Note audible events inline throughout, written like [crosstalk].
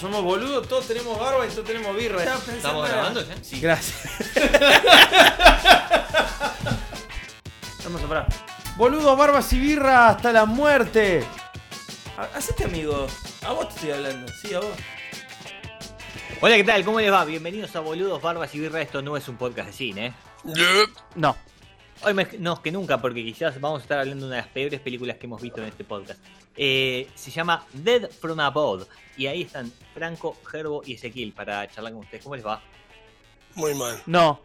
Somos boludos, todos tenemos barba y todos tenemos birra. ¿Estamos grabando ya? Sí. Gracias. [laughs] Vamos a parar. Boludos, barbas y birra hasta la muerte. Ha- Hacete amigo. A vos te estoy hablando. Sí, a vos. Hola, ¿qué tal? ¿Cómo les va? Bienvenidos a Boludos, Barbas y Birra. Esto no es un podcast de cine, ¿eh? No. Hoy más que nunca, porque quizás vamos a estar hablando de una de las peores películas que hemos visto en este podcast. Eh, se llama Dead from Above. Y ahí están Franco, Gerbo y Ezequiel para charlar con ustedes. ¿Cómo les va? Muy mal. No.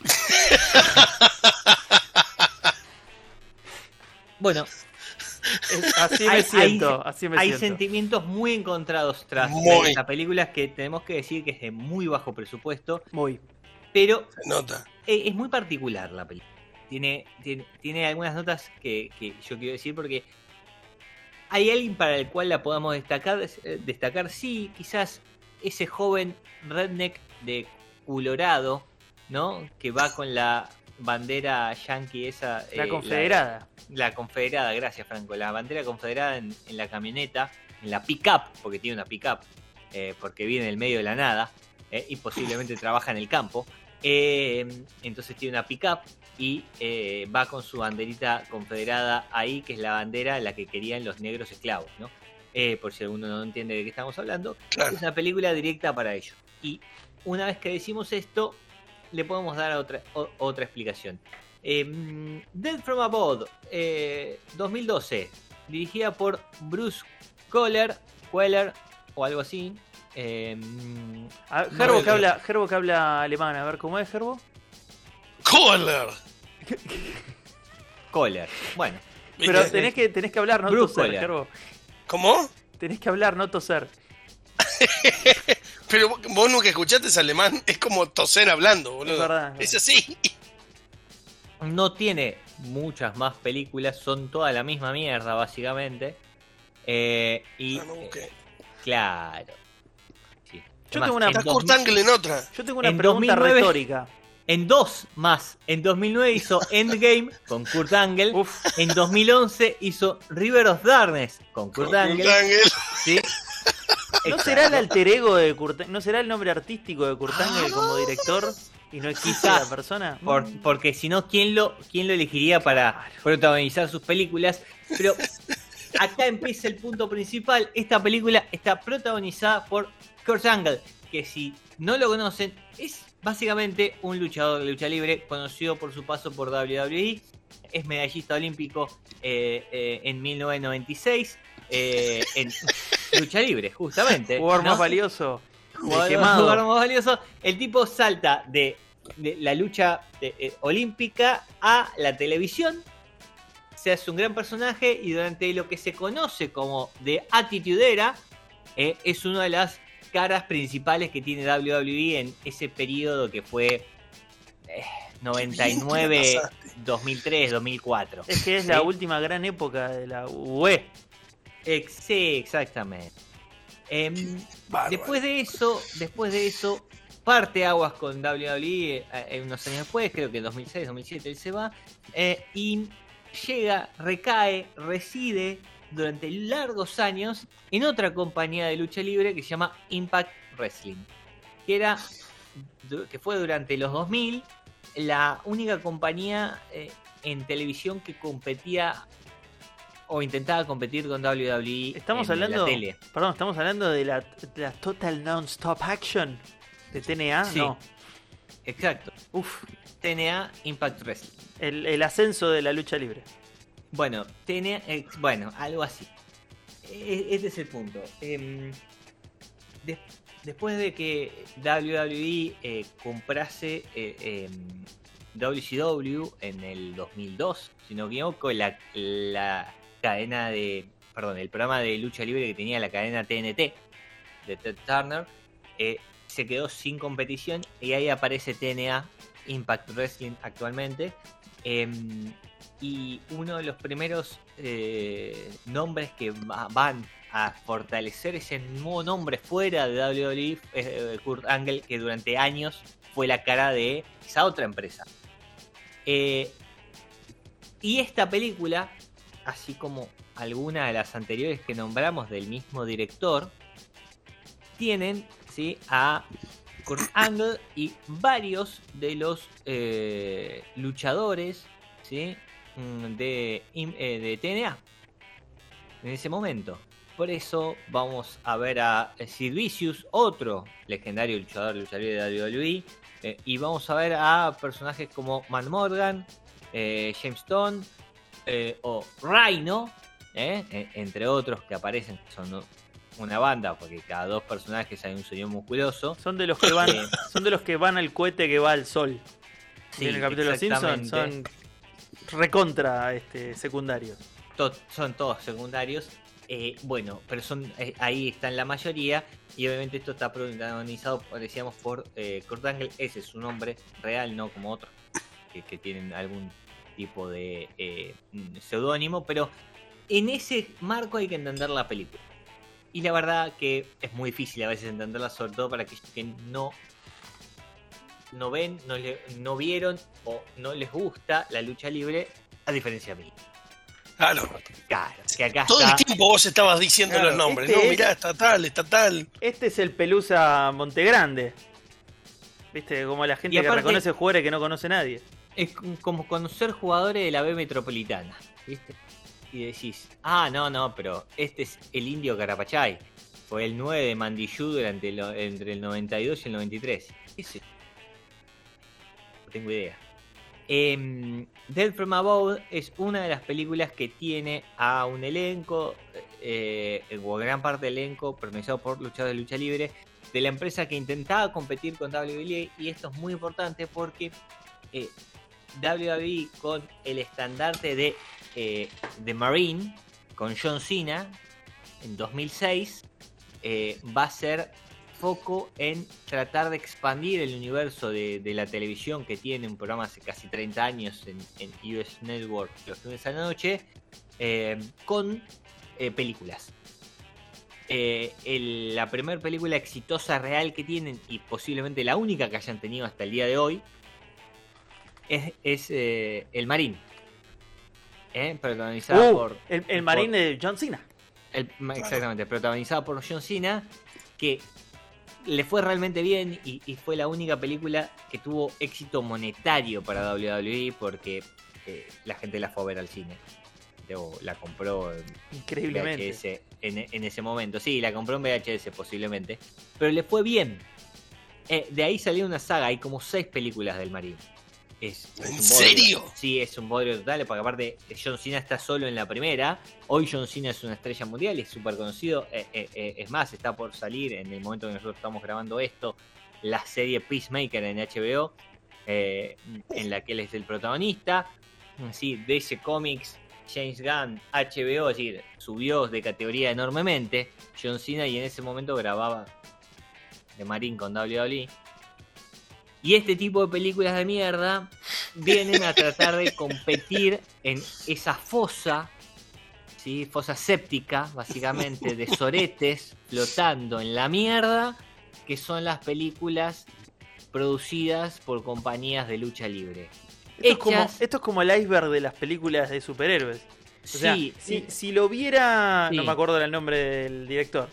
[laughs] Bueno, Es- Así me Hay- siento. así me hay siento. sentimientos muy encontrados tras Muy. esta película que tenemos que decir que es de muy bajo presupuesto, Muy. pero Se nota. eh, es muy particular la película. Tiene, tiene, tiene algunas notas que, que yo quiero decir porque hay alguien para el cual la podamos destacar, eh, destacar sí, quizás ese joven redneck de Colorado, ¿no? Que va con la bandera yankee esa. La eh, confederada. La, confederada, gracias Franco. La bandera confederada en, en la camioneta, en la pick-up, porque tiene una pick-up, eh, porque vive en el medio de la nada eh, y posiblemente trabaja en el campo. Eh, entonces tiene una pick-up y eh, va con su banderita confederada ahí, que es la bandera la que querían los negros esclavos, ¿no? Eh, por si alguno no entiende de qué estamos hablando. Claro. Es una película directa para ellos. Y una vez que decimos esto, le podemos dar otra, o- otra explicación. Eh, Dead from Above, eh, 2012, dirigida por Bruce Kohler, Queller o algo así. Eh, A ver, Gerbo, No, que habla, Gerbo que habla alemán. A ver, ¿cómo es, Gerbo? Kohler. [laughs] Kohler. Bueno, Pero tenés que, tenés que hablar, no Bruce toser, Kohler. Gerbo. ¿Cómo? Tenés que hablar, no toser. [laughs] Pero vos- vos nunca escuchaste ese alemán. Es como toser hablando, boludo. Es verdad. Es así. no tiene muchas más películas, son toda la misma mierda, básicamente. Eh, y Ah, no, eh, claro. Sí. Yo Además, tengo una- en Está 2000 Kurt Angle en otra. Yo tengo una En pregunta 2009 retórica. En dos más. En 2009 hizo [laughs] Endgame con Kurt Angle. Uf, En 2011 hizo River of Darkness con Kurt Kurt Angle. Angle. ¿sí? ¿no será el alter ego de Kurt ¿No será el nombre artístico de Kurt Angle como director? Y no existe Quizás. la persona. Por- porque si no, ¿quién lo, ¿quién lo elegiría para protagonizar sus películas? Pero acá empieza el punto principal. Esta película está protagonizada por Kurt Angle, que si no lo conocen, es básicamente un luchador de lucha libre, conocido por su paso por WWE. Es medallista olímpico eh, eh, en 1996 eh, en lucha libre, justamente. [laughs] Jugador ¿no? más valioso. jugador, más valioso. El tipo salta de, de la lucha de- olímpica a la televisión. Se hace un gran personaje y durante lo que se conoce como de Attitude Era, es una de las caras principales que tiene WWE en ese periodo que fue eh, 99, pasaste. 2003, 2004. Es que es la última gran época de la UE. Ex- sí, exactamente. Em. Después de eso, después de eso, parte aguas con WWE eh, eh, unos años después, creo que en 2006, 2007 él se va, eh, y llega, recae, reside durante largos años en otra compañía de lucha libre que se llama Impact Wrestling, que era, que fue durante los 2000 la única compañía eh, en televisión que competía o intentaba competir con WWE Estamos en hablando. la tele. Perdón, estamos hablando de la, de la Total Non-Stop Action de TNA. Sí. No. Exacto. Uf, TNA Impact Wrestling. el, el ascenso de la lucha libre. Bueno, TNA, eh, bueno, algo así. E- Este es el punto. Em, de- después de que WWE eh, comprase eh, em, WCW en el 2002, si no me equivoco, la, la cadena de, perdón, el programa de lucha libre que tenía la cadena TNT de Ted Turner, eh, se quedó sin competición y ahí aparece TNA, Impact Wrestling actualmente. Em, y uno de los primeros eh, nombres que va- van a fortalecer ese nuevo nombre fuera de WWE es eh, Kurt Angle, que durante años fue la cara de esa otra empresa. Eh, y esta película, así como alguna de las anteriores que nombramos del mismo director, tienen ¿sí? a Kurt Angle y varios de los eh, luchadores. Mm, de, eh, TNA en ese momento. Por eso vamos a ver a Sid Vicious, otro legendario luchador, luchador de WWE. eh, y vamos a ver a personajes como Man Morgan, eh, James Stone o Rhino, eh, entre otros que aparecen, son. Una banda, porque cada dos personajes hay un señor musculoso. Son de los que van, Eh. son de los que van al cohete que va al sol. Sí, en el capítulo de Simpsons son recontra este, secundarios. To- son todos secundarios. Eh, bueno, pero son eh, ahí están la mayoría. Y obviamente esto está protagonizado, decíamos, por eh, Kurt Angle. Ese es su nombre real, no como otros que, que tienen algún tipo de eh, seudónimo. Pero en ese marco hay que entender la película. Y la verdad que es muy difícil a veces entenderla, sobre todo para aquellos que no no ven, no, le- no vieron o no les gusta la lucha libre, a diferencia de mí. Claro. Claro, que acá Todo está. el tiempo vos estabas diciendo Claro, los nombres. este no, es- mirá, estatal, estatal. Este es el Pelusa Montegrande. Viste, como la gente Y que aparte- reconoce jugadores que no conoce nadie. Es como conocer jugadores de la B metropolitana, ¿viste? Y decís, ah, no, no, pero este es el indio Carapachay. Fue el 9 de Mandillú durante lo- entre el 92 y el 93. ¿Qué sé? No tengo idea. Em, Dead from Above es una de las películas que tiene a un elenco, eh, o gran parte del elenco, protagonizado por luchadores de lucha libre, de la empresa que intentaba competir con WWE. Y esto es muy importante porque eh, WWE con el estandarte de eh, The Marine, con John Cena, en 2006, eh, va a ser foco en tratar de expandir el universo de, la televisión que tiene un programa hace casi 30 años en, US Network los lunes a la noche, eh, con eh, películas. El- la primera película exitosa real que tienen y posiblemente la única que hayan tenido hasta el día de hoy es, es, El Marín. Eh, protagonizada Uh, por el, el marín de John Cena. el- exactamente, protagonizada por John Cena, que le fue realmente bien y, y fue la única película que tuvo éxito monetario para WWE porque eh, la gente la fue a ver al cine. O la compró en Increíblemente. VHS en, en ese momento. Sí, la compró en VHS posiblemente. Pero le fue bien. Eh, de ahí salió una saga, hay como seis películas del Marín. Es, ¿En serio? Sí, es un bodrio total, porque aparte John Cena está solo en la primera. Hoy John Cena es una estrella mundial, es súper conocido. Eh, eh, eh, es más, está por salir en el momento que nosotros estamos grabando esto, la serie Peacemaker en HBO, en la que él es el protagonista. Sí, DC Comics, James Gunn, HBO, es decir, subió de categoría enormemente John Cena y en ese momento grababa de Marín con WWE. Y este tipo de películas de mierda vienen a tratar de competir en esa fosa, ¿sí? fosa séptica, básicamente, de soretes flotando en la mierda, que son las películas producidas por compañías de lucha libre. Esto, es como, Hechas- esto es como el iceberg de las películas de superhéroes. O sea, sí, si, sí, si lo viera. No me acuerdo el nombre del director.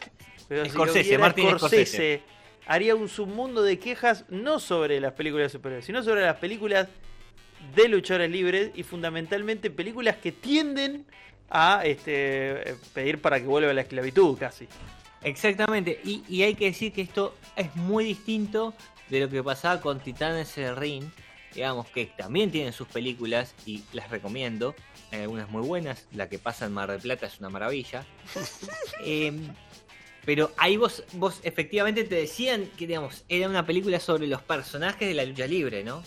Pero si lo Scorsese, viera Martin Scorsese, haría un submundo de quejas no sobre las películas de superhéroes, sino sobre las películas de luchadores libres y fundamentalmente películas que tienden a este, eh, pedir para que vuelva la esclavitud casi. Exactamente, y, y hay que decir que esto es muy distinto de lo que pasaba con Titanes del Ring, digamos que también tienen sus películas y las recomiendo, hay algunas muy buenas, la que pasa en Mar del Plata es una maravilla. [laughs] Em, pero ahí vos, vos efectivamente te decían que digamos, era una película sobre los personajes de la lucha libre, ¿no?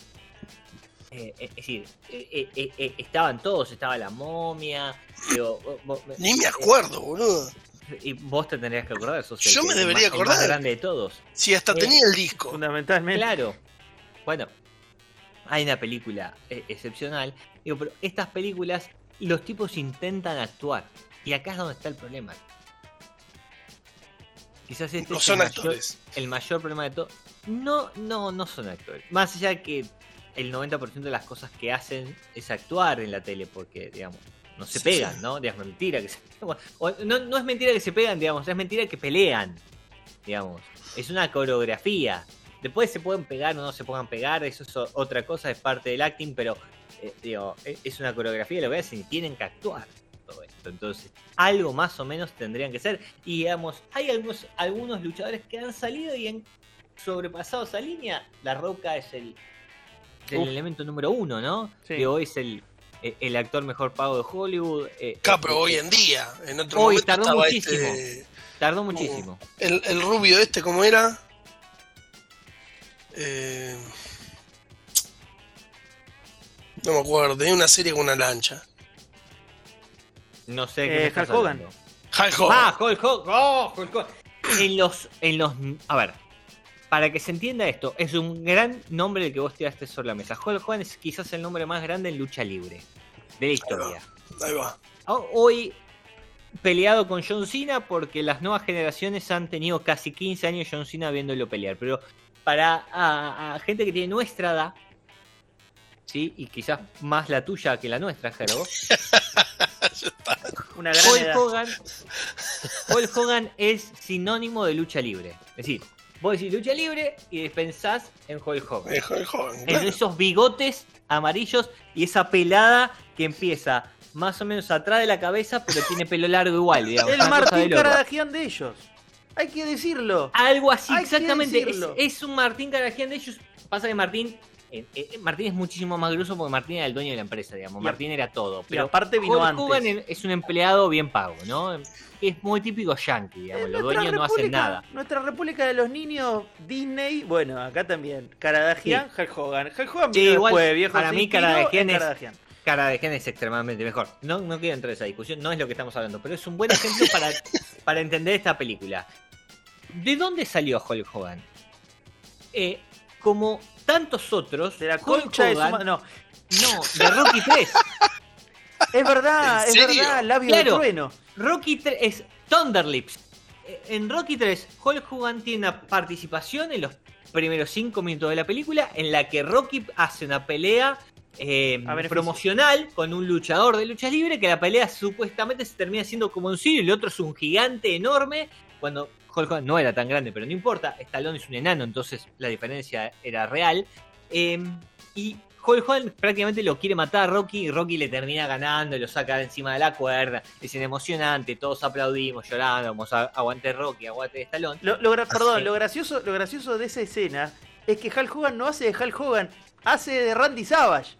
Eh, eh, es decir, eh, eh, eh, eh, estaban todos, estaba la momia, digo, vos- vos- Ni me eh, acuerdo, boludo. Y vos te tendrías que acordar, sos Yo me el debería más- el más acordar. grande de todos. Si hasta Eh, tenía el disco. Fundamentalmente. Claro. Bueno, hay una película eh, excepcional. Digo, pero estas películas, los tipos intentan actuar. Y acá es donde está el problema. Quizás este No es son el mayor, actores. el mayor problema de todo. No, no, no son actores. Más allá que el 90% de las cosas que hacen es actuar en la tele, porque, digamos, no se Sí, pegan, sí. ¿no? Digamos, mentira que se o- no, no es mentira que se pegan, digamos, es mentira que pelean. Digamos, es una coreografía. Después se pueden pegar o no se puedan pegar, eso es otra cosa, es parte del acting, pero eh, digo, e- es una coreografía, lo que hacen y tienen que actuar esto. Entonces, algo más o menos tendrían que ser. Y digamos, hay algunos, algunos luchadores que han salido y han sobrepasado esa línea. La Roca es el, elemento número uno, ¿no? Sí. Digo, es el, eh, el actor mejor pago de Hollywood. eh, pero eh, hoy en día. En otro Hoy momento tardó muchísimo. este. Tardó muchísimo. El, el rubio este, ¿cómo era? Eh, no me acuerdo. Tenía una serie con una lancha. No sé Eh, qué estás Hulk Hogan. Hulk Hogan. Ah, Hulk Hogan. Oh, Hulk Hogan. En los, en los. A ver. Para que se entienda esto, es un gran nombre el que vos tiraste sobre la mesa. Hulk Hogan es quizás el nombre más grande en lucha libre de la historia. Ahí va. Ho- Hoy peleado con John Cena porque las nuevas generaciones han tenido casi 15 años John Cena viéndolo pelear. Pero para a, a gente que tiene nuestra edad, ¿sí? y quizás más la tuya que la nuestra, Gerbo, [laughs] Una gran edad. Hogan, Hulk Hogan es sinónimo de lucha libre. Es decir, vos decís lucha libre y pensás en Hulk Hogan. Hulk Hogan, En claro. esos bigotes amarillos y esa pelada que empieza más o menos atrás de la cabeza, pero tiene pelo largo igual, digamos. El de Martín. Caradagian de ellos. Hay que decirlo. Algo así, Hay exactamente. Es, es un Martín Caragian de ellos. Pasa que Martín. Eh, eh, Martín es muchísimo más grueso porque Martín era el dueño de la empresa, digamos. Martín era todo. Pero aparte vino Hulk antes. Hogan es un empleado bien pago, ¿no? Es muy típico yankee, digamos. En Los dueños no hacen nada. Nuestra República de los Niños, Disney, bueno, acá también. Caradagian, Hulk Hogan. Hulk Hogan Sí, igual, después, viejo. para mí Caradagian es- Caradagian. Es extremadamente mejor. No, no quiero entrar en esa discusión, no es lo que estamos hablando, pero es un buen ejemplo para, [laughs] para entender esta película. ¿De dónde salió Hulk Hogan? Eh, como tantos otros, De la Hulk concha de su No, No, de Rocky 3. [laughs] es verdad, ¿En es verdad, labio Claro. de trueno. Rocky 3 es Thunderlips. Eh, En Rocky 3, Hulk Hogan tiene una participación en los primeros 5 minutos de la película en la que Rocky hace una pelea eh, promocional con un luchador de lucha libre que la pelea supuestamente se termina siendo como un sirio y el otro es un gigante enorme cuando Hulk Hogan no era tan grande pero no importa Stallone es un enano entonces la diferencia era real Eh, y Hulk Hogan prácticamente lo quiere matar a Rocky y Rocky le termina ganando y lo saca de encima de la cuerda es emocionante todos aplaudimos a aguante Rocky aguante Stallone Lo, lo perdón, lo gracioso, lo gracioso de esa escena es que Hulk Hogan no hace de Hulk Hogan, hace de Randy Savage.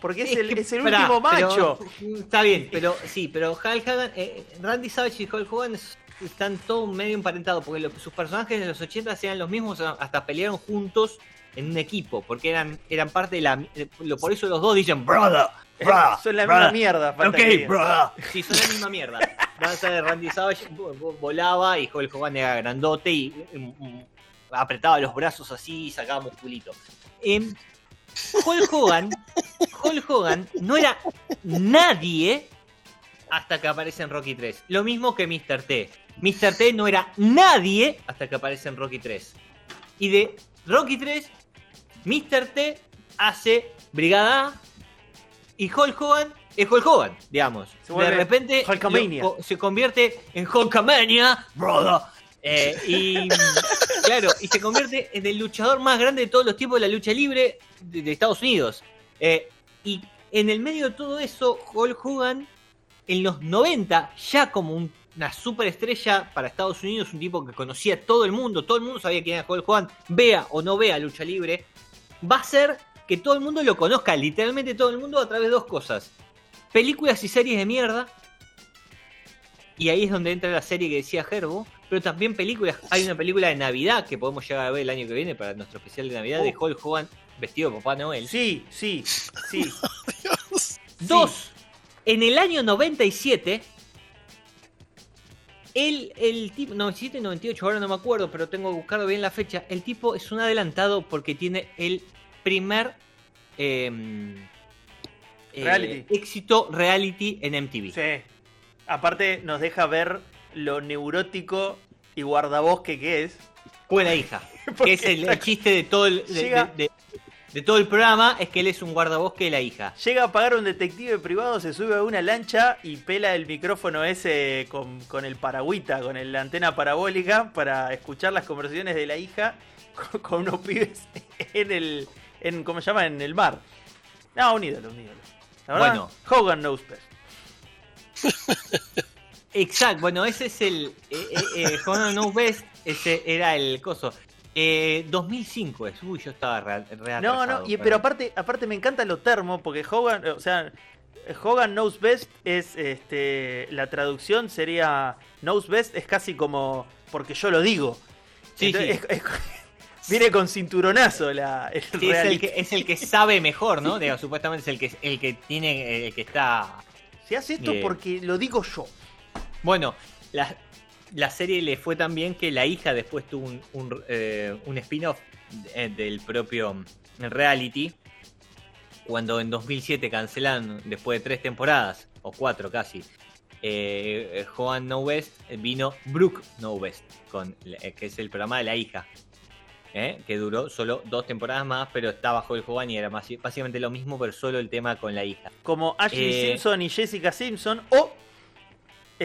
Porque es, el, que, es el pará, último pero- macho. [laughs] está bien, pero sí, pero Hulk Hogan, eh, Randy Savage y Hulk Hogan es- están todos medio emparentados porque lo- sus personajes de los 80 eran los mismos, hasta pelearon juntos en un equipo, porque eran, eran parte de la. lo- por eso los dos dicen, brother, brother, [laughs] Son la brother". misma mierda. Ok, brother. [laughs] Sí, son la misma mierda. Danza de Randy Savage vo- vo- volaba y Hulk Hogan era grandote y apretaba los brazos así y sacaba musculito. Em, Hulk Hogan, Hulk Hogan no era nadie hasta que aparece en Rocky 3. Lo mismo que Mr. T. Mr. T no era nadie hasta que aparece en Rocky 3. Y de Rocky 3, Mr. T hace Brigada A y Hulk Hogan es Hulk Hogan, digamos. De repente lo- se convierte en Hulkamania, brother. Eh, y [laughs] claro, y se convierte en el luchador más grande de todos los tiempos de la lucha libre de, de Estados Unidos. Eh, y en el medio de todo eso, Hulk Hogan, en los 90, ya como un- una superestrella para Estados Unidos, un tipo que conocía a todo el mundo, todo el mundo sabía quién era Hulk Hogan, vea o no vea lucha libre, va a ser que todo el mundo lo conozca, literalmente todo el mundo, a través de dos cosas. Películas y series de mierda. Y ahí es donde entra la serie que decía Gerbo. Pero también películas. Hay una película de Navidad que podemos llegar a ver el año que viene para nuestro especial de Navidad de Oh. Hulk Hogan vestido de Papá Noel. Sí, sí, sí. Dios. [laughs] Dos, en el año 97 El, el tipo, 97, 98, ahora no me acuerdo, pero tengo que buscarlo bien la fecha. El tipo es un adelantado porque tiene el primer em, eh, Reality. éxito reality en MTV. Sí. Aparte nos deja ver lo neurótico y guardabosque que es. Fue la hija. [laughs] Que es el, el chiste de todo el, de, Llega- de- de- de todo el programa, es que él es un guardabosque de la hija. Llega a pagar un detective privado, se sube a una lancha y pela el micrófono ese con, con el paragüita, con la antena parabólica para escuchar las conversaciones de la hija [laughs] con, con unos pibes en el. En, ¿Cómo se llama? En el mar. No, un ídolo, un ídolo. La verdad, Bueno. Hogan knows best. [laughs] Exacto, bueno, ese es el. Eh, eh, eh, Hogan Knows Best, ese era el coso. Eh, 2005 es. Uy, yo estaba re, re No, no, y, pero aparte, aparte me encanta lo termo, porque Hogan, o sea, Hogan knows best es este la traducción sería knows best es casi como porque yo lo digo. Sí, Entonces, sí. es- es- [laughs] viene con cinturonazo la el Sí, es, el que, es el que sabe mejor, ¿no? Digo, supuestamente es el que, el que tiene. El que está. Se hace esto porque lo digo yo. Bueno, la, la serie le fue tan bien que la hija después tuvo un, un, eh, un spin-off de- del propio reality. Cuando en 2007 cancelan, después de tres temporadas, o cuatro casi, eh, eh, Joan No West, eh, vino Brooke No West, con, que es el programa de la hija. ¿eh? Que duró solo dos temporadas más, pero está bajo el Joan y era más- básicamente lo mismo, pero solo el tema con la hija. Como Ashley. Simpson y Jessica Simpson o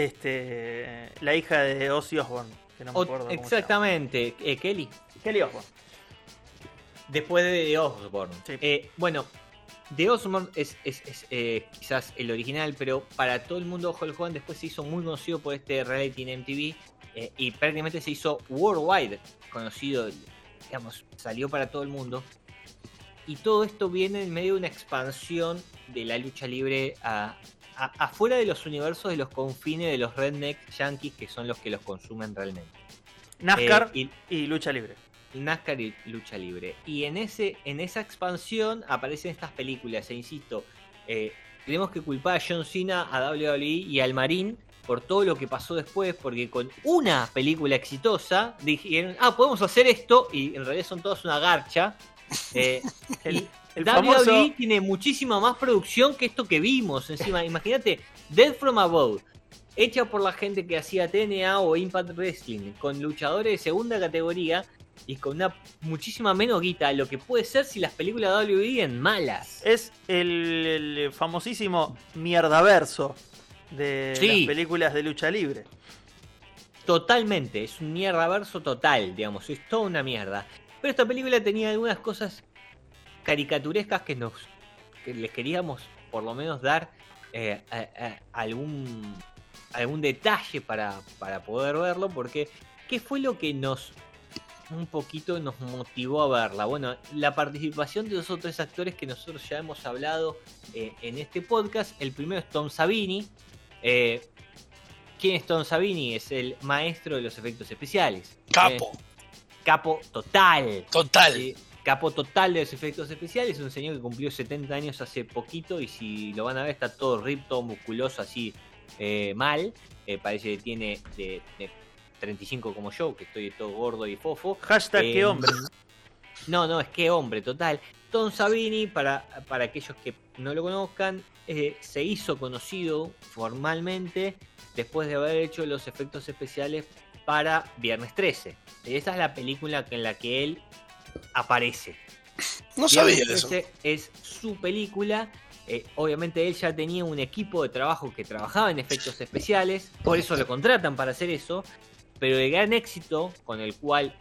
este la hija de Ozzy Osbourne, que no me acuerdo exactamente, eh, Kelly. Kelly Osbourne. Después de Osborne. Sí. Eh, bueno, The Osborne es, es- es, eh, quizás el original, pero para todo el mundo Hulk Hogan después se hizo muy conocido por este reality en MTV y prácticamente se hizo worldwide conocido, digamos, salió para todo el mundo. Y todo esto viene en medio de una expansión de la lucha libre a- a- afuera de los universos de los confines de los redneck yankees que son los que los consumen realmente. NASCAR Eh, y- y lucha libre. NASCAR y lucha libre. Y en ese, en esa expansión aparecen estas películas, e insisto, eh, tenemos que culpar a John Cena, a WWE y al Marín por todo lo que pasó después, porque con una película exitosa dijeron, ah, podemos hacer esto, y en realidad son todas una garcha. [laughs] Eh, y el WWE famoso tiene muchísima más producción que esto que vimos encima. Imagínate, Dead from Above, hecha por la gente que hacía TNA o Impact Wrestling, con luchadores de segunda categoría y con una muchísima menos guita, lo que puede ser si las películas de WWE en malas. es el, el famosísimo mierdaverso de Sí. las películas de lucha libre. Totalmente, es un mierda verso total, digamos, es toda una mierda. Pero esta película tenía algunas cosas caricaturescas que nos que les queríamos por lo menos dar eh, a- a- algún algún detalle para, para poder verlo, porque ¿qué fue lo que nos un poquito nos motivó a verla? Bueno, la participación de dos o tres actores que nosotros ya hemos hablado eh, en este podcast. El primero es Tom Savini. eh, ¿Quién es Tom Savini? Es el maestro de los efectos especiales. Capo, Eh, capo total. total. Capo total de los efectos especiales. Es un señor que cumplió 70 años hace poquito. Y si lo van a ver, está todo rip, todo musculoso, así eh, mal. Eh, parece que tiene de, de 35 como yo, que estoy todo gordo y fofo. Hashtag Eh, qué hombre. No, no, es que hombre, total. Tom Savini, para, para aquellos que no lo conozcan, eh, se hizo conocido formalmente después de haber hecho los efectos especiales para Viernes 13. Esa es la película en la que él aparece. No sabía de eso. 13 es su película. Eh, obviamente él ya tenía un equipo de trabajo que trabajaba en efectos especiales, por eso lo contratan para hacer eso. Pero el gran éxito con el cual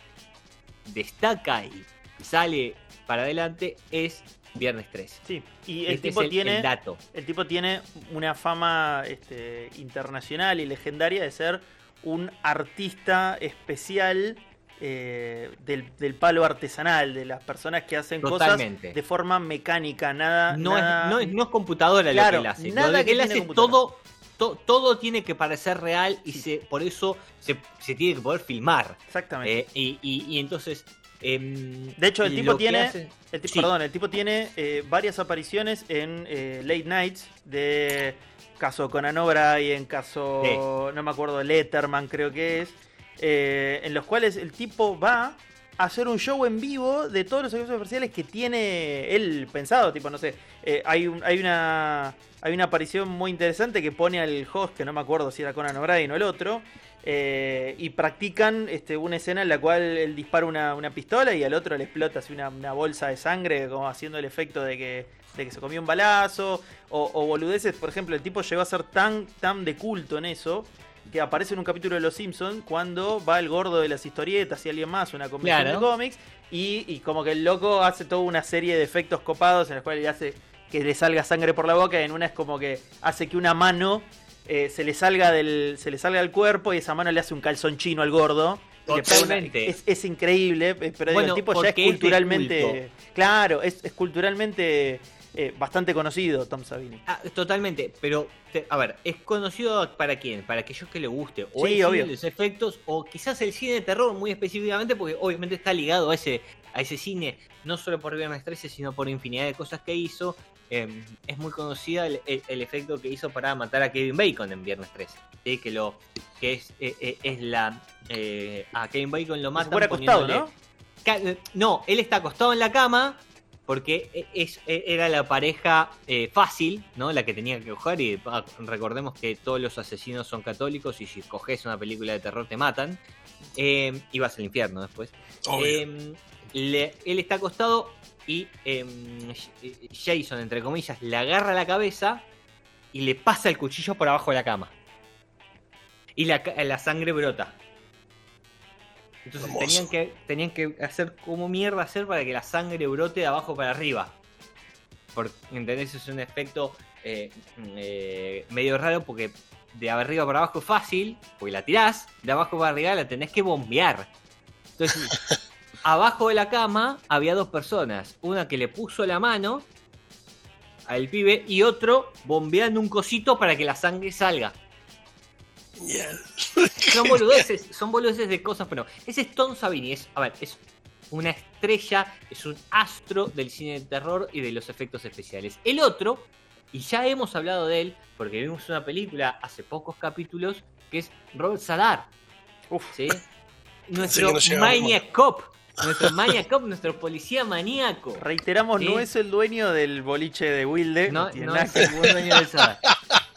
destaca y sale para adelante es Viernes 13. Sí, y el Este tipo es el, tiene el dato. el tipo tiene una fama este, internacional y legendaria de ser un artista especial eh, del, del palo artesanal, de las personas que hacen Totalmente. cosas de forma mecánica, nada... No, nada- es, no, es, no es computadora Claro, lo que él hace. nada Lo que que él hace todo, to- todo tiene que parecer real y se, por eso se, se tiene que poder filmar. Exactamente. Eh, y, y- y entonces Em, De hecho, el tipo tiene- hace- El tipo, Sí. Perdón, el tipo tiene eh, varias apariciones en eh, Late Nights de caso Conan O'Brien, caso, no me acuerdo, Letterman creo que es, eh, en los cuales el tipo va a hacer un show en vivo de todos los efectos especiales que tiene él pensado, tipo, no sé, eh, hay, un- hay una... Hay una aparición muy interesante que pone al host, que no me acuerdo si era Conan O'Brien o el otro, eh, y practican este, una escena en la cual él dispara una, una pistola y al otro le explota así una, una bolsa de sangre, como haciendo el efecto de que, de que se comió un balazo, o, o boludeces. Por ejemplo, el tipo llegó a ser tan, tan de culto en eso que aparece en un capítulo de Los Simpsons cuando va el gordo de las historietas y alguien más, una convención Claro. de cómics, y, y como que el loco hace toda una serie de efectos copados en los cuales le hace que le salga sangre por la boca, y en una es como que hace que una mano eh, se le salga del se le salga del cuerpo y esa mano le hace un calzón chino al gordo. Totalmente. es, es increíble, pero digo, Bueno, el tipo ya es culturalmente. claro, es, es culturalmente eh, bastante conocido Tom Savini. Ah, totalmente, pero te- a ver, ¿es conocido para quién? Para aquellos que le guste. O Sí, el cine, obvio. los efectos, o quizás el cine de terror muy específicamente, porque obviamente está ligado a ese, a ese cine, no solo por Viernes 13, sino por infinidad de cosas que hizo. Eh, es muy conocida el, el- el efecto que hizo para matar a Kevin Bacon en Viernes 13. ¿sí? Que lo que es, eh, eh, es la. a Kevin Bacon lo poniéndole- ¿no? No, él está acostado en la cama porque e- es, e- era la pareja eh, fácil, ¿no? La que tenía que coger y ah, recordemos que todos los asesinos son católicos y si coges una película de terror te matan eh, y vas al infierno después. Eh, le- él está acostado y eh, Jason, entre comillas, le agarra la cabeza y le pasa el cuchillo por abajo de la cama. Y la sangre brota. Entonces tenían que, tenían que hacer como mierda hacer para que la sangre brote de abajo para arriba. Porque, ¿entendés? Es un efecto eh, eh, medio raro porque de arriba para abajo es fácil, porque la tirás, de abajo para arriba la tenés que bombear. Entonces, [laughs] abajo de la cama había dos personas. Una que le puso la mano al pibe y otro bombeando un cosito para que la sangre salga. Son boludeces, [laughs] son boludeces de cosas, pero ese es Tom Savini, es, a ver, es una estrella, es un astro del cine de terror y de los efectos especiales. El otro, y ya hemos hablado de él, porque vimos una película hace pocos capítulos, que es Robert Sadar, Uf, ¿sí? [laughs] Nuestro no. Maniac Cop, nuestro Maniac Cop, nuestro policía maníaco. reiteramos, no es el dueño del boliche de Wilde. No, es el buen dueño del Sadar. [laughs]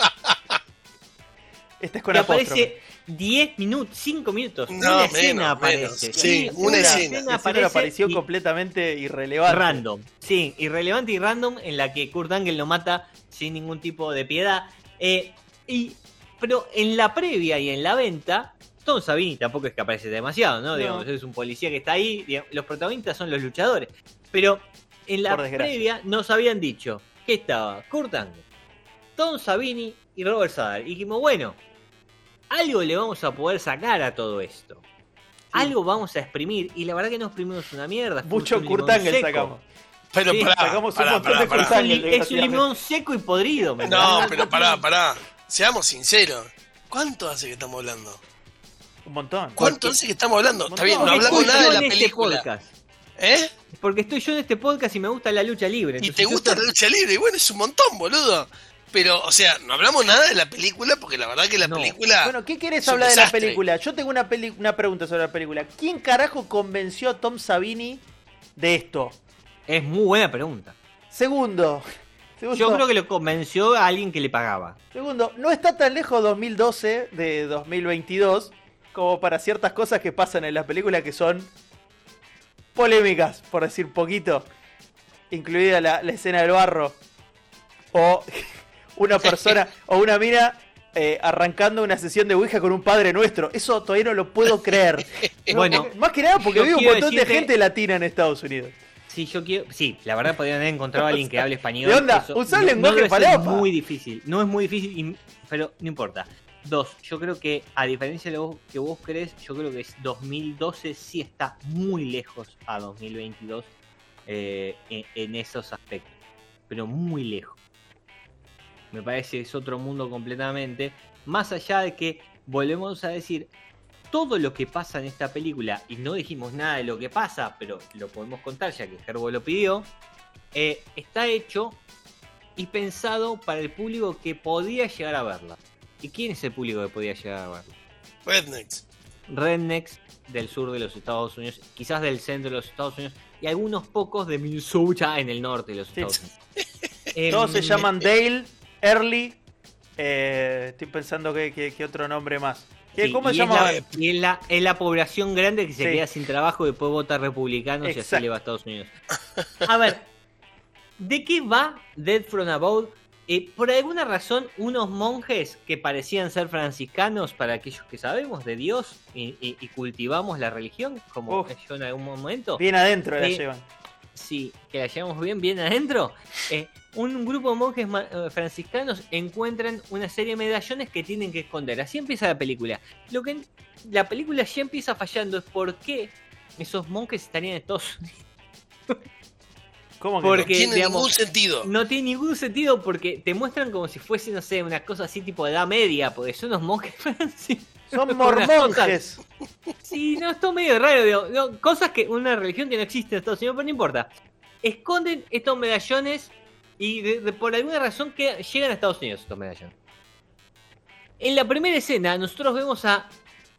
Este es con aparece 10 minutos, 5 minutos. No, una menos, escena menos. aparece. Sí, una escena. Una aparece aparición y- completamente irrelevante. Random. Sí, irrelevante y random en la que Kurt Angle lo mata sin ningún tipo de piedad. Eh, y, pero en la previa y en la venta, Tom Savini tampoco es que aparece demasiado, ¿no? No. Digamos, es un policía que está ahí, digamos, los protagonistas son los luchadores. Pero en la previa nos habían dicho que estaba Kurt Angle, Tom Savini y Robert Sadar. Y dijimos, bueno, algo le vamos a poder sacar a todo esto. Algo vamos a exprimir. Y la verdad que no exprimimos una mierda. Mucho seco. sacamos. Pero Sí, pará, sacamos un pará, montón pará, de pará. Es un, limón seco y podrido. ¿me No, pero pará, pará. Seamos sinceros. ¿Cuánto hace que estamos hablando? Un montón. ¿Cuánto hace que estamos hablando? Está bien, no hablamos nada de la este película. podcast. ¿Eh? Porque estoy yo en este podcast y me gusta la lucha libre. Y te gusta la lucha libre. Y bueno, es un montón, boludo. Pero, o sea, no hablamos nada de la película porque la verdad que la No. película. Bueno, ¿qué querés hablar de la película? Yo tengo una, peli- una pregunta sobre la película. ¿Quién carajo convenció a Tom Savini de esto? Es muy buena pregunta. Segundo. Segundo, Yo creo que lo convenció a alguien que le pagaba. segundo, no está tan lejos 2012 de 2022 como para ciertas cosas que pasan en la película que son polémicas, por decir poquito. Incluida la, la escena del barro. O una persona, o una mina eh, arrancando una sesión de Ouija con un padre nuestro. Eso todavía no lo puedo [laughs] creer. No, Bueno, porque- más que nada porque yo vive un montón de gente latina en Estados Unidos. Sí, yo quiero. Sí, la verdad podrían haber encontrado a alguien que hable español. ¿De onda? Eso Usá el lenguaje ser falopa. muy difícil. No es muy difícil, y- pero no importa. Dos, yo creo que a diferencia de lo que vos crees, yo creo que es 2012 sí está muy lejos a 2022 eh, en, en esos aspectos. Pero muy lejos. Me parece que es otro mundo completamente. Más allá de que, volvemos a decir, todo lo que pasa en esta película, y no dijimos nada de lo que pasa, pero lo podemos contar ya que Gerbo lo pidió, eh, está hecho y pensado para el público que podía llegar a verla. ¿Y quién es el público que podía llegar a verla? Rednecks. Rednecks del sur de los Estados Unidos, quizás del centro de los Estados Unidos, y algunos pocos de Minnesota en el norte de los. Estados Unidos. [laughs] Todos se Em, llaman Dale, Early. eh, estoy pensando que, que- que otro nombre más. ¿Qué- Sí, ¿Cómo y se es llama? la- y es la, es la población grande que se Sí. queda sin trabajo y después vota republicanos y así Exacto. le va a Estados Unidos. [laughs] A ver, ¿de qué va Dead from Above? Eh, por alguna razón, unos monjes que parecían ser franciscanos, para aquellos que sabemos de Dios y, y- y cultivamos la religión, como Uf. yo en algún momento, Bien adentro la Sí. llevan. Sí, que la llevamos bien, bien adentro, eh, un grupo de monjes eh, franciscanos encuentran una serie de medallones que tienen que esconder. Así empieza la película. Lo que la película ya empieza fallando es por qué esos monjes estarían en Estados Unidos. ¿Cómo que Porque- No tiene digamos, ningún sentido. No tiene ningún sentido porque te muestran como si fuese, no sé, una cosa así tipo de edad media, porque son unos monjes [laughs] franciscanos. Son [laughs] mormonjes. Sí, no, esto es medio raro, digo, no, cosas que una religión que no existe en Estados Unidos, pero no importa. Esconden estos medallones y de- de- por alguna razón que llegan a Estados Unidos estos medallones. En la primera escena nosotros vemos a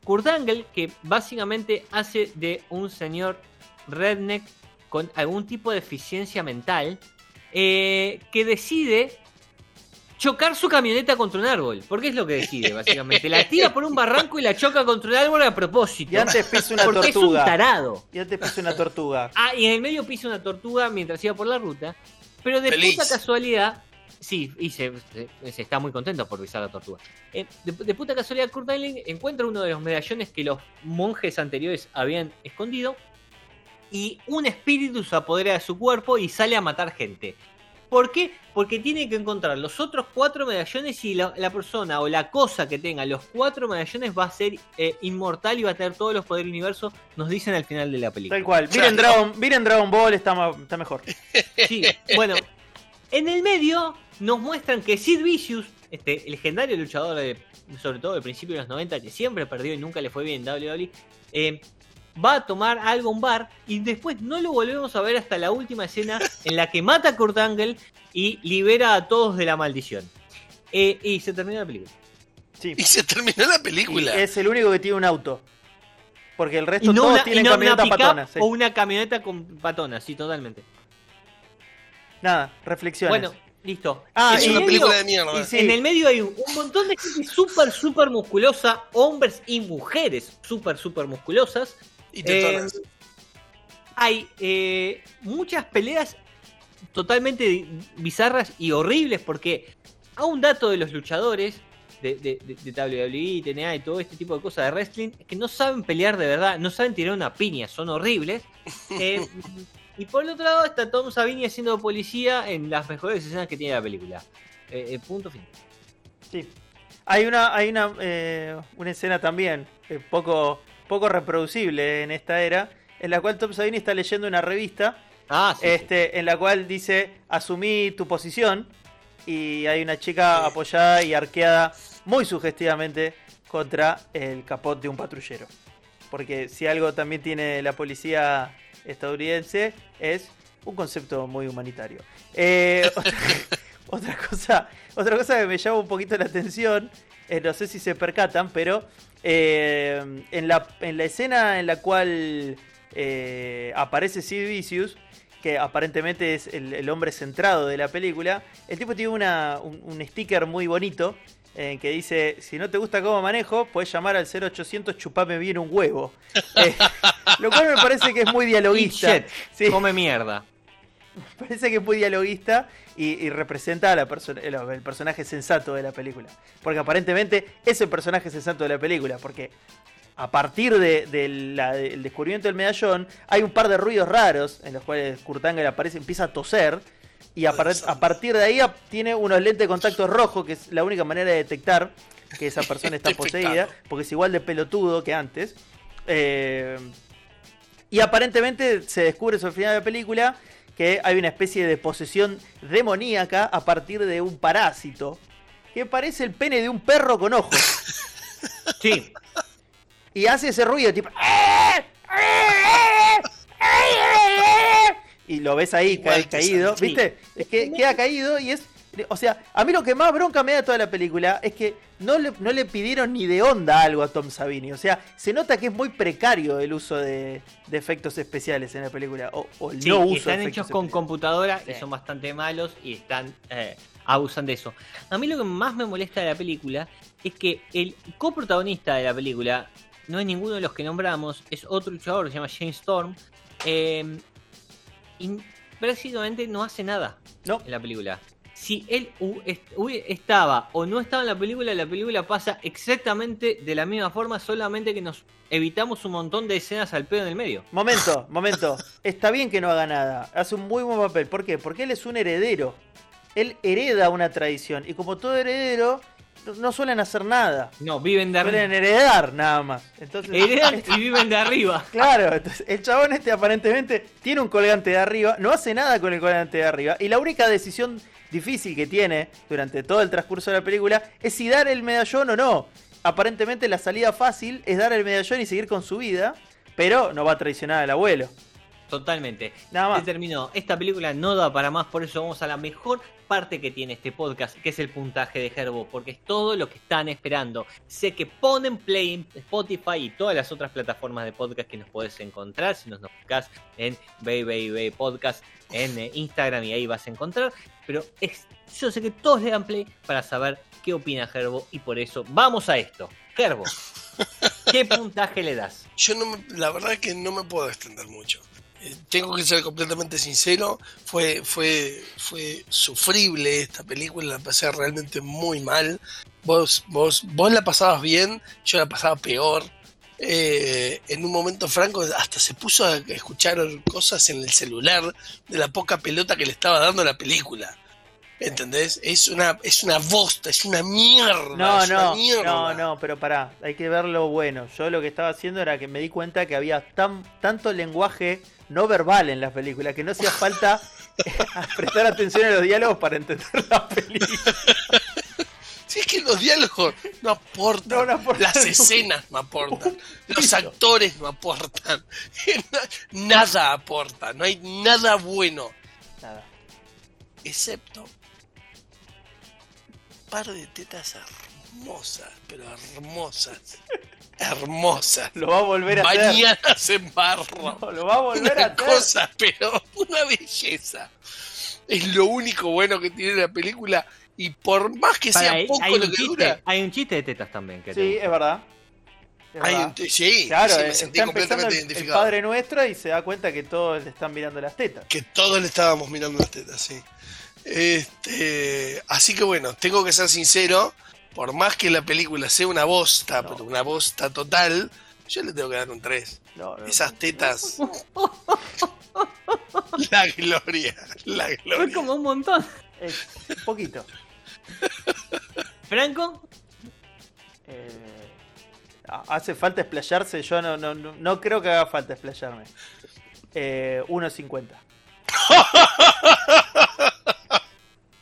Kurt Angle que básicamente hace de un señor redneck con algún tipo de deficiencia mental eh, que decide chocar su camioneta contra un árbol. Porque es lo que decide, [laughs] básicamente. La tira por un barranco y la choca contra un árbol a propósito. Y antes pisa una porque es un tortuga. tarado. Y antes pisa una tortuga. Ah, y en el medio pisa una tortuga mientras iba por la ruta. Pero de Feliz. puta casualidad. Sí, y se, se- se está muy contento por pisar la tortuga. Eh, de, de puta casualidad, Kurt Angle encuentra uno de los medallones que los monjes anteriores habían escondido. Y un espíritu se apodera de su cuerpo y sale a matar gente. ¿Por qué? Porque tiene que encontrar los otros cuatro medallones y la, la persona o la cosa que tenga los cuatro medallones va a ser eh, inmortal y va a tener todos los poderes del universo, nos dicen al final de la película. Tal cual. Miren Dragon, miren Dragon Ball, está, está mejor. [laughs] Sí, bueno, en el medio nos muestran que Sid Vicious, este legendario luchador de, sobre todo del principio de los 90, que siempre perdió y nunca le fue bien en WWE, eh, va a tomar algo a un bar y después no lo volvemos a ver hasta la última escena en la que mata a Kurt Angle y libera a todos de la maldición. Eh, y se termina la película. Sí. Y se terminó la Y película. es el único que tiene un auto. Porque el resto no todos una, tienen no una camionetas pickup patonas. sí. o una camioneta con patonas, sí, totalmente. Nada, reflexiones. Bueno, listo. Ah, es una el película medio- de mierda. y sí. En el medio hay un, un montón de gente súper, súper musculosa, hombres y mujeres súper, súper musculosas. Y. Eh, hay eh, muchas peleas totalmente bizarras y horribles porque a un dato de los luchadores de, de, de- de WWE, TNA y todo este tipo de cosas de wrestling es que no saben pelear de verdad, no saben tirar una piña, son horribles. [laughs] Eh, y por el otro lado está Tom Savini haciendo policía en las mejores escenas que tiene la película. Eh, eh, punto final. Sí. Hay una, hay una, eh, una escena también eh, poco, poco reproducible en esta era, en la cual Tom Savini está leyendo una revista, Ah, sí. sí. este, en la cual dice asumí tu posición y hay una chica apoyada y arqueada muy sugestivamente contra el capot de un patrullero. Porque si algo también tiene la policía estadounidense es un concepto muy humanitario. Eh, otra, [laughs] otra cosa, otra cosa que me llama un poquito la atención, eh, no sé si se percatan, pero eh, en, la, en la escena en la cual eh, aparece Sid Vicious, que aparentemente es el, el hombre centrado de la película, el tipo tiene una, un, un sticker muy bonito eh, que dice, si no te gusta cómo manejo, puedes llamar al 0800 chupame bien un huevo. [laughs] Eh, lo cual me parece que es muy dialoguista. Eat shit, Sí. Come mierda. [laughs] Parece que es muy dialoguista y, y representa a la perso- el, personaje sensato de la película. Porque aparentemente es el personaje sensato de la película. Porque a partir del de, descubrimiento del medallón, hay un par de ruidos raros en los cuales Kurt Angle aparece, empieza a toser. Y a, par- a partir de ahí tiene unos lentes de contacto rojos, que es la única manera de detectar que esa persona está [laughs] poseída. Porque es igual de pelotudo que antes. Eh, y aparentemente se descubre sobre el final de la película que hay una especie de posesión demoníaca a partir de un parásito que parece el pene de un perro con ojos. Sí. y hace ese ruido tipo... Y lo ves ahí ca- caído. ¿viste? Es que queda caído y es... O sea, a mí lo que más bronca me da toda la película es que no le, no le pidieron ni de onda algo a Tom Savini. O sea, se nota que es muy precario el uso de, de efectos especiales en la película. O, o el Sí, no uso de están hechos con computadora y son bastante malos y están eh, abusan de eso. A mí lo que más me molesta de la película es que el coprotagonista de la película no es ninguno de los que nombramos, es otro luchador que se llama Shane Storm. eh, y prácticamente no hace nada No, en la película. Si él estaba o no estaba en la película, la película pasa exactamente de la misma forma, solamente que nos evitamos un montón de escenas al pedo en el medio. Momento, momento. Está bien que no haga nada. Hace un muy buen papel. ¿Por qué? Porque él es un heredero. Él hereda una tradición. Y como todo heredero, no- suelen hacer nada. No, viven de Suelen arriba. heredar nada más. Entonces, Heredan este- [laughs] y viven de arriba. Claro, entonces, el chabón este aparentemente tiene un colgante de arriba, no hace nada con el colgante de arriba, y la única decisión difícil que tiene durante todo el transcurso de la película es si dar el medallón o no. Aparentemente la salida fácil es dar el medallón y seguir con su vida, pero no va a traicionar al abuelo. Totalmente. Nada más. Se terminó. Esta película no da para más, por eso vamos a la mejor parte que tiene este podcast, que es el puntaje de Herbo, porque es todo lo que están esperando. Sé que ponen play en Spotify y todas las otras plataformas de podcast que nos podés encontrar, si nos buscas en Baby Podcast, en eh, Instagram y ahí vas a encontrar. Pero es, yo sé que todos le dan play para saber qué opina Herbo y por eso vamos a esto. Herbo, [laughs] ¿qué puntaje le das? Yo no me- la verdad que no me puedo extender mucho. Tengo que ser completamente sincero, fue, fue, fue sufrible esta película, la pasé realmente muy mal. Vos, vos, vos la pasabas bien, yo la pasaba peor. Eh, en un momento Franco hasta se puso a escuchar cosas en el celular de la poca pelota que le estaba dando la película. ¿Entendés? Es una, es una bosta, es una mierda. No, es una no, mierda. no, no, pero pará, hay que ver lo bueno. Yo lo que estaba haciendo era que me di cuenta que había tan, tanto lenguaje no verbal en la película que no hacía falta [laughs] prestar atención a los diálogos para entender la película. Si es que los diálogos no aportan, No, no aportan. las escenas no aportan, los actores no aportan, [laughs] nada aporta, no hay nada bueno, Nada. excepto un par de tetas hermosas, pero hermosas, hermosas, Lo va a volver a hacer. bañadas en barro, No, lo va a volver a una hacer. cosa, pero una belleza. Es lo único bueno que tiene la película y por más que Para, sea poco lo que chiste, dura, hay un chiste de tetas también. Que Sí, es verdad. Es Hay verdad. un- sí, Claro, sí, eh, me sentí está empezando completamente el, el identificado. Padre Nuestro y se da cuenta que todos le están mirando las tetas. Que todos le estábamos mirando las tetas, sí. Este, así que bueno, tengo que ser sincero, por más que la película sea una bosta, No. pero una bosta total, yo le tengo que dar un 3. No, no, Esas tetas. [laughs] la gloria, la Fue gloria. como un montón. es un poquito. Franco, Eh, ah, hace falta explayarse, yo no, no, no, no creo que haga falta explayarme. Eh, 1.50. [laughs]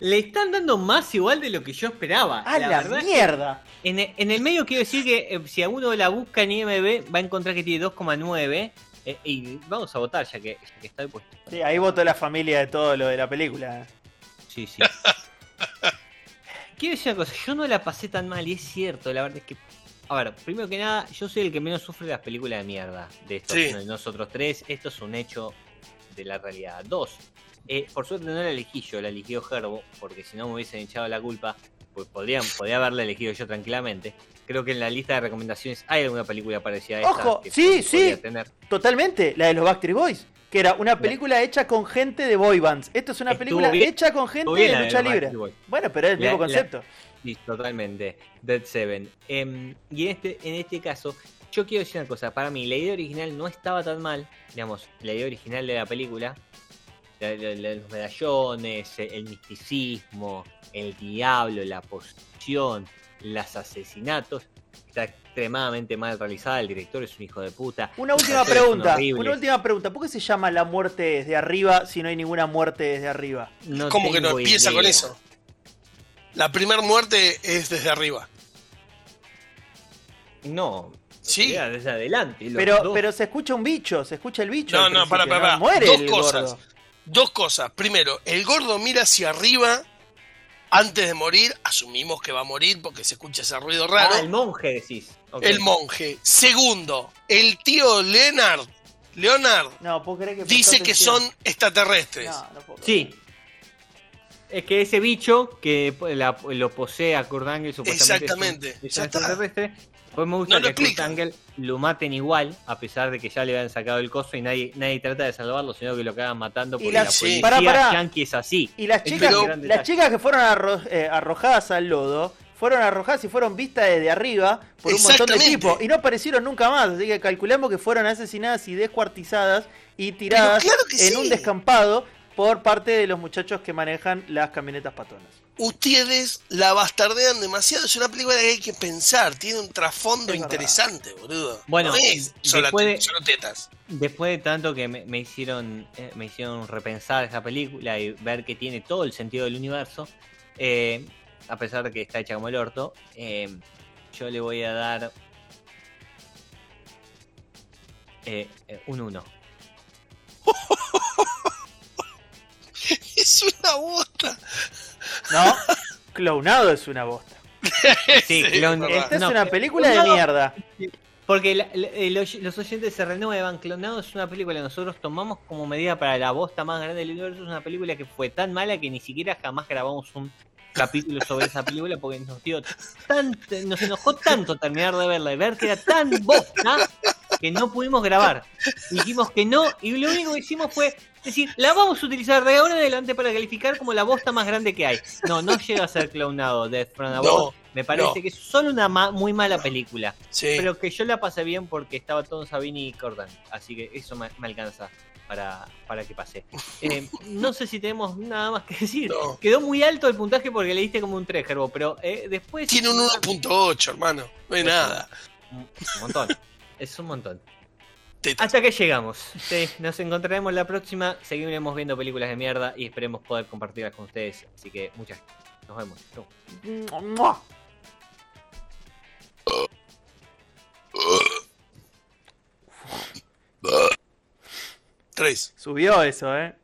le están dando más igual de lo que yo esperaba. ¡A la, verdad es que mierda! En el, en el medio quiero decir que eh, si alguno la busca en IMB va a encontrar que tiene 2,9. eh, y vamos a votar ya que, ya que está puesto. Sí, ahí votó la familia de todo lo de la película. Sí, sí. [laughs] Quiero decir una cosa, yo no la pasé tan mal y es cierto, la verdad es que... A ver, primero que nada, yo soy el que menos sufre de las películas de mierda de estos Sí. nosotros tres. Esto es un hecho de la realidad. Dos, eh, por suerte no la elegí yo, la eligió Gerbo, porque si no me hubiesen echado la culpa, pues podrían, podría haberla elegido yo tranquilamente. Creo que en la lista de recomendaciones hay alguna película parecida a esta. Ojo, que sí, sí. tener. Totalmente, la de los Backstreet Boys. Que era una película hecha con gente de boy bands. Esto es una Estuvo película bien- hecha con gente de lucha libre. Boys. Bueno, pero es el mismo la- concepto. Sí, totalmente. Dead Seven. Em, y en este, en este caso, yo quiero decir una cosa. Para mí, la idea original no estaba tan mal. Digamos, la idea original de la película. La- la- la- los medallones, el, el misticismo, el diablo, la posición, los asesinatos. Está extremadamente mal realizada. El director es un hijo de puta. Una última pregunta. Una última pregunta. ¿Por qué se llama la muerte desde arriba si no hay ninguna muerte desde arriba? No ¿Cómo que no empieza con eso? La primera muerte es desde arriba. No. Sí. Desde adelante. Pero, pero se escucha un bicho, se escucha el bicho. No, no, para, para, para. Muere Dos el cosas. gordo. Dos cosas. Primero, el gordo mira hacia arriba antes de morir. Asumimos que va a morir porque se escucha ese ruido raro. Ah, el monje decís. El monje. Segundo, el tío Leonard, Leonard No, ¿puedo creer que dice que son extraterrestres. No, no puedo creer. Sí. Es que ese bicho que la- lo posee a Kurt Angle supuestamente Exactamente. es un- es extraterrestre. Pues me gusta No que a Kurt explican. Angle lo maten igual, a pesar de que ya le habían sacado el coso y nadie, nadie trata de salvarlo, sino que lo acaban matando Y porque la- la sí. policía Pará, pará. yankee es así. Y las chicas, pero- las chicas que fueron arro- eh, arrojadas al lodo, fueron arrojadas y fueron vistas desde arriba por un montón de tipos. Y no aparecieron nunca más. Así que calculamos que fueron asesinadas y descuartizadas y tiradas claro en sí. un descampado por parte de los muchachos que manejan las camionetas patonas. Ustedes la bastardean demasiado. Es una película que hay que pensar. Tiene un trasfondo Es verdad. interesante, boludo. Bueno, no es solo, después de- solo tetas. Después de tanto que me, me hicieron eh, me hicieron repensar esa película y ver que tiene todo el sentido del universo, eh, a pesar de que está hecha como el orto, eh, yo le voy a dar un 1. [laughs] Es una bosta. No, Clownado es una bosta. [laughs] Sí, Sí, clon-. Esta es una película de Clonado- mierda. Porque la- la- los, los oyentes se renuevan. Clonado es una película que nosotros tomamos como medida para la bosta más grande del universo. Es una película que fue tan mala que ni siquiera jamás grabamos un capítulo sobre esa película porque nos dio tan, nos enojó tanto terminar de verla y ver que era tan bosta que no pudimos grabar. Dijimos que no y lo único que hicimos fue decir, la vamos a utilizar de ahora en adelante para calificar como la bosta más grande que hay. No, no llega a ser clonado Death from Above. No, Me parece no. que es solo una ma- muy mala película. Sí. Pero que yo la pasé bien porque estaba todo Sabini y Cordan. Así que eso me, me alcanza para, para que pase. Eh, no sé si tenemos nada más que decir. No. Quedó muy alto el puntaje porque le diste como un 3, Gerbo, pero eh, después. Tiene un 1.8, hermano. No hay nada. Un montón. Es un montón. Tetas. Hasta que llegamos. Sí, nos encontraremos la próxima. Seguiremos viendo películas de mierda y esperemos poder compartirlas con ustedes. Así que muchas gracias. Nos vemos. Tres. Subió eso, eh.